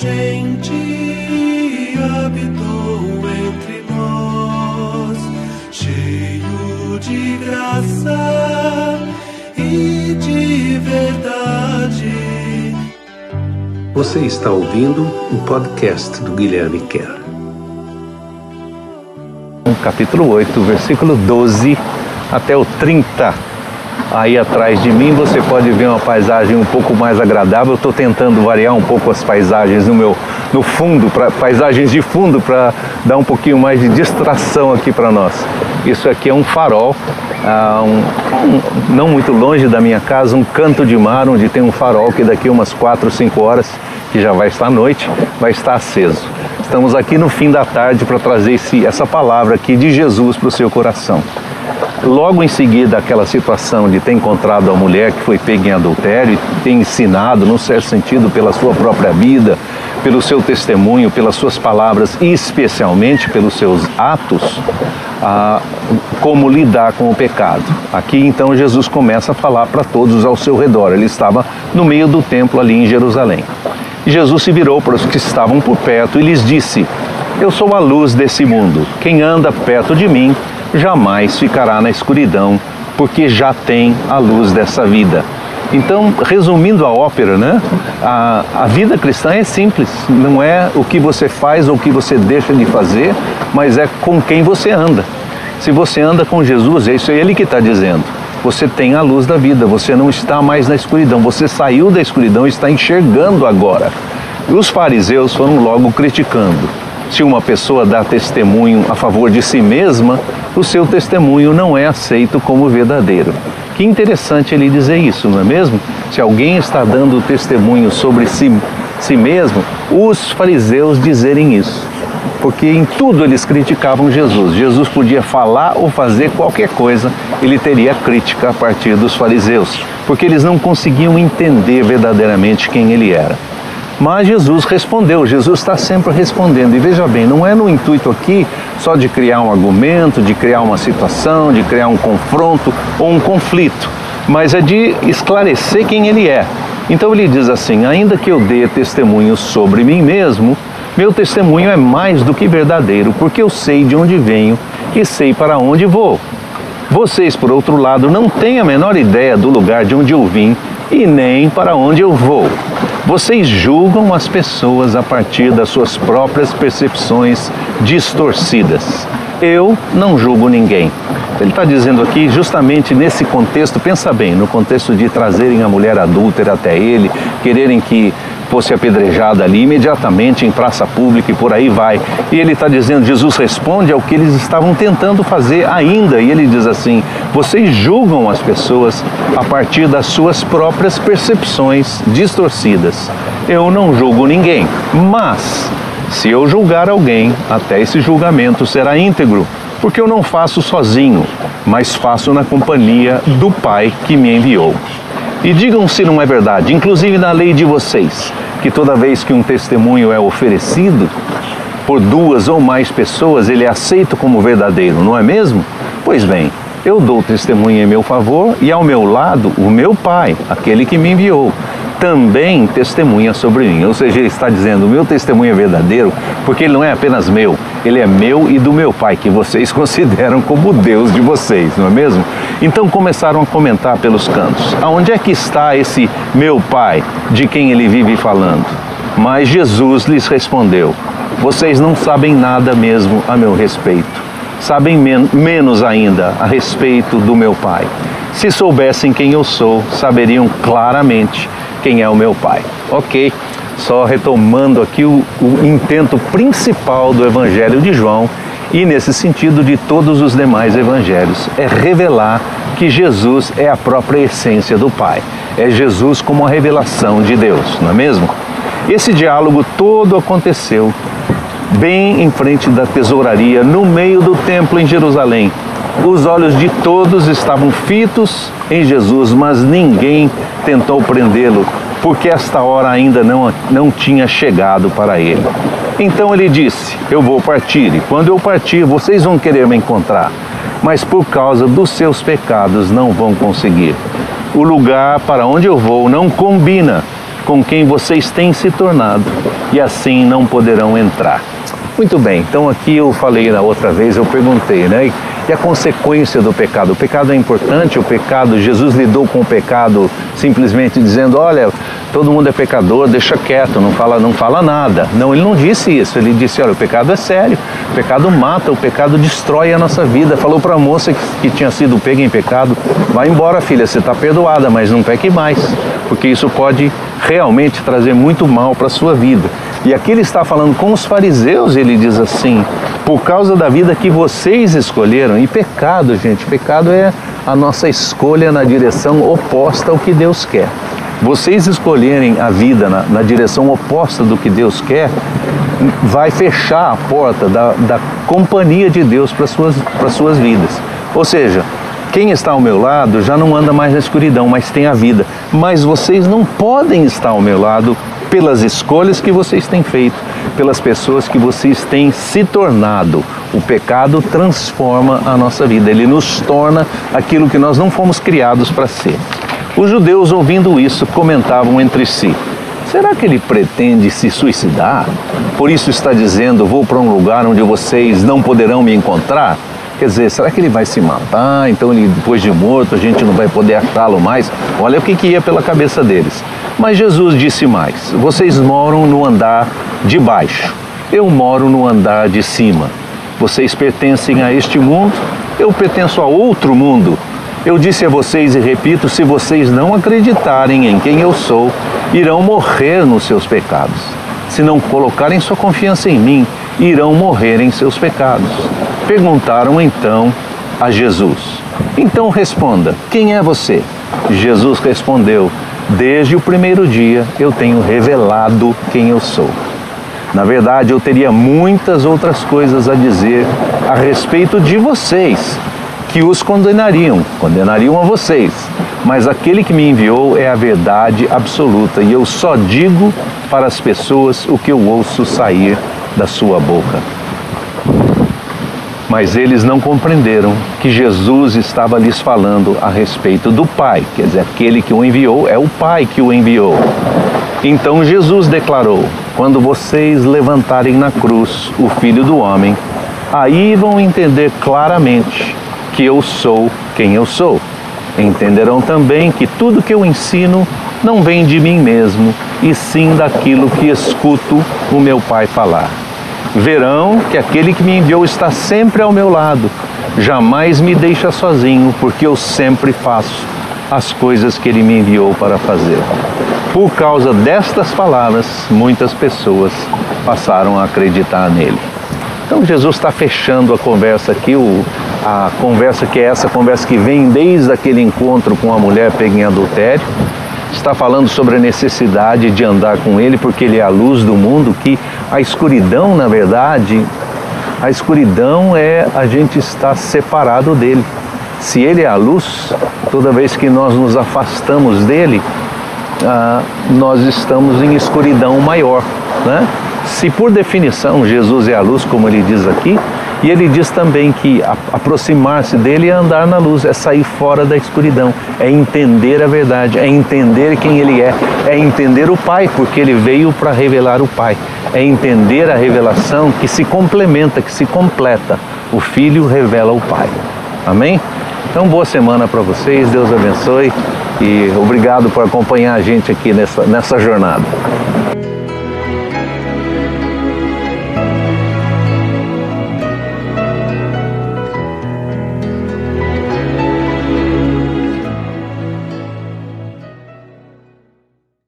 gente habitou entre nós, cheio de graça e de verdade. Você está ouvindo o podcast do Guilherme Kerr. Capítulo 8, versículo 12 até o 30 Aí atrás de mim você pode ver uma paisagem um pouco mais agradável. Estou tentando variar um pouco as paisagens no meu no fundo, pra, paisagens de fundo para dar um pouquinho mais de distração aqui para nós. Isso aqui é um farol, ah, um, um, não muito longe da minha casa, um canto de mar onde tem um farol que daqui umas 4, 5 horas, que já vai estar à noite, vai estar aceso. Estamos aqui no fim da tarde para trazer esse, essa palavra aqui de Jesus para o seu coração. Logo em seguida, aquela situação de ter encontrado a mulher que foi pega em adultério e ter ensinado, num certo sentido, pela sua própria vida, pelo seu testemunho, pelas suas palavras e especialmente pelos seus atos, a, como lidar com o pecado. Aqui então Jesus começa a falar para todos ao seu redor. Ele estava no meio do templo ali em Jerusalém. E Jesus se virou para os que estavam por perto e lhes disse: Eu sou a luz desse mundo. Quem anda perto de mim jamais ficará na escuridão, porque já tem a luz dessa vida. Então, resumindo a ópera, né? A, a vida cristã é simples, não é o que você faz ou o que você deixa de fazer, mas é com quem você anda. Se você anda com Jesus, é isso ele que está dizendo. Você tem a luz da vida, você não está mais na escuridão, você saiu da escuridão e está enxergando agora. E os fariseus foram logo criticando. Se uma pessoa dá testemunho a favor de si mesma, o seu testemunho não é aceito como verdadeiro. Que interessante ele dizer isso, não é mesmo? Se alguém está dando testemunho sobre si, si mesmo, os fariseus dizerem isso. Porque em tudo eles criticavam Jesus. Jesus podia falar ou fazer qualquer coisa, ele teria crítica a partir dos fariseus, porque eles não conseguiam entender verdadeiramente quem ele era. Mas Jesus respondeu, Jesus está sempre respondendo. E veja bem, não é no intuito aqui só de criar um argumento, de criar uma situação, de criar um confronto ou um conflito, mas é de esclarecer quem ele é. Então ele diz assim: ainda que eu dê testemunho sobre mim mesmo, meu testemunho é mais do que verdadeiro, porque eu sei de onde venho e sei para onde vou. Vocês, por outro lado, não têm a menor ideia do lugar de onde eu vim e nem para onde eu vou. Vocês julgam as pessoas a partir das suas próprias percepções distorcidas. Eu não julgo ninguém. Ele está dizendo aqui, justamente nesse contexto, pensa bem, no contexto de trazerem a mulher adúltera até ele, quererem que fosse apedrejada ali imediatamente em praça pública e por aí vai. E ele está dizendo, Jesus responde ao que eles estavam tentando fazer ainda. E ele diz assim: vocês julgam as pessoas a partir das suas próprias percepções distorcidas. Eu não julgo ninguém, mas se eu julgar alguém, até esse julgamento será íntegro, porque eu não faço sozinho, mas faço na companhia do Pai que me enviou. E digam se não é verdade, inclusive na lei de vocês, que toda vez que um testemunho é oferecido por duas ou mais pessoas, ele é aceito como verdadeiro, não é mesmo? Pois bem, eu dou testemunho em meu favor e ao meu lado o meu Pai, aquele que me enviou também testemunha sobre mim. Ou seja, ele está dizendo: o meu testemunho é verdadeiro, porque ele não é apenas meu, ele é meu e do meu Pai, que vocês consideram como Deus de vocês, não é mesmo? Então começaram a comentar pelos cantos: aonde é que está esse meu Pai, de quem ele vive falando? Mas Jesus lhes respondeu: vocês não sabem nada mesmo a meu respeito. Sabem men menos ainda a respeito do meu Pai. Se soubessem quem eu sou, saberiam claramente quem é o meu Pai. Ok, só retomando aqui o, o intento principal do Evangelho de João e nesse sentido de todos os demais evangelhos, é revelar que Jesus é a própria essência do Pai. É Jesus como a revelação de Deus, não é mesmo? Esse diálogo todo aconteceu bem em frente da tesouraria, no meio do templo em Jerusalém, os olhos de todos estavam fitos em Jesus, mas ninguém tentou prendê-lo, porque esta hora ainda não, não tinha chegado para ele. Então ele disse: Eu vou partir, e quando eu partir, vocês vão querer me encontrar, mas por causa dos seus pecados não vão conseguir. O lugar para onde eu vou não combina com quem vocês têm se tornado. e assim não poderão entrar. Muito bem, então aqui eu falei na outra vez, eu perguntei, né? E a consequência do pecado? O pecado é importante, o pecado, Jesus lidou com o pecado simplesmente dizendo, olha, todo mundo é pecador, deixa quieto, não fala, não fala nada. Não, ele não disse isso, ele disse, olha, o pecado é sério, o pecado mata, o pecado destrói a nossa vida. Falou para a moça que, que, tinha sido pega em pecado, vai embora filha, você está perdoada, mas não peque mais, porque isso pode realmente trazer muito mal para a sua vida. E aqui ele está falando com os fariseus, ele diz assim: por causa da vida que vocês escolheram. E pecado, gente, pecado é a nossa escolha na direção oposta ao que Deus quer. Vocês escolherem a vida na, na direção oposta do que Deus quer, vai fechar a porta da, da companhia de Deus para suas, para suas vidas. Ou seja, quem está ao meu lado já não anda mais na escuridão, mas tem a vida. Mas vocês não podem estar ao meu lado pelas escolhas que vocês têm feito, pelas pessoas que vocês têm se tornado. O pecado transforma a nossa vida, ele nos torna aquilo que nós não fomos criados para ser. Os judeus, ouvindo isso, comentavam entre si: será que ele pretende se suicidar? Por isso está dizendo: vou para um lugar onde vocês não poderão me encontrar? Quer dizer, será que ele vai se matar? Então, ele, depois de morto, a gente não vai poder achá-lo mais? Olha o que, que ia pela cabeça deles. Mas Jesus disse mais: Vocês moram no andar de baixo, eu moro no andar de cima. Vocês pertencem a este mundo, eu pertenço a outro mundo. Eu disse a vocês e repito: se vocês não acreditarem em quem eu sou, irão morrer nos seus pecados. Se não colocarem sua confiança em mim, irão morrer em seus pecados. Perguntaram então a Jesus. Então responda: Quem é você? Jesus respondeu: Desde o primeiro dia eu tenho revelado quem eu sou. Na verdade, eu teria muitas outras coisas a dizer a respeito de vocês que os condenariam, condenariam a vocês. Mas aquele que me enviou é a verdade absoluta e eu só digo para as pessoas o que eu ouço sair da sua boca. Mas eles não compreenderam que Jesus estava lhes falando a respeito do Pai, quer dizer, aquele que o enviou é o Pai que o enviou. Então Jesus declarou: Quando vocês levantarem na cruz o Filho do Homem, aí vão entender claramente que eu sou quem eu sou. Entenderão também que tudo que eu ensino não vem de mim mesmo, e sim daquilo que escuto o meu Pai falar verão que aquele que me enviou está sempre ao meu lado, jamais me deixa sozinho, porque eu sempre faço as coisas que ele me enviou para fazer. Por causa destas palavras, muitas pessoas passaram a acreditar nele. Então Jesus está fechando a conversa aqui, o, a conversa que é essa conversa que vem desde aquele encontro com a mulher pega em adultério, está falando sobre a necessidade de andar com Ele, porque Ele é a luz do mundo, que a escuridão, na verdade, a escuridão é a gente estar separado dele. Se Ele é a luz, toda vez que nós nos afastamos dele, ah, nós estamos em escuridão maior. Né? Se por definição Jesus é a luz, como ele diz aqui, e ele diz também que aproximar-se dele é andar na luz, é sair fora da escuridão, é entender a verdade, é entender quem ele é, é entender o Pai, porque ele veio para revelar o Pai, é entender a revelação que se complementa, que se completa. O Filho revela o Pai. Amém? Então, boa semana para vocês, Deus abençoe e obrigado por acompanhar a gente aqui nessa, nessa jornada.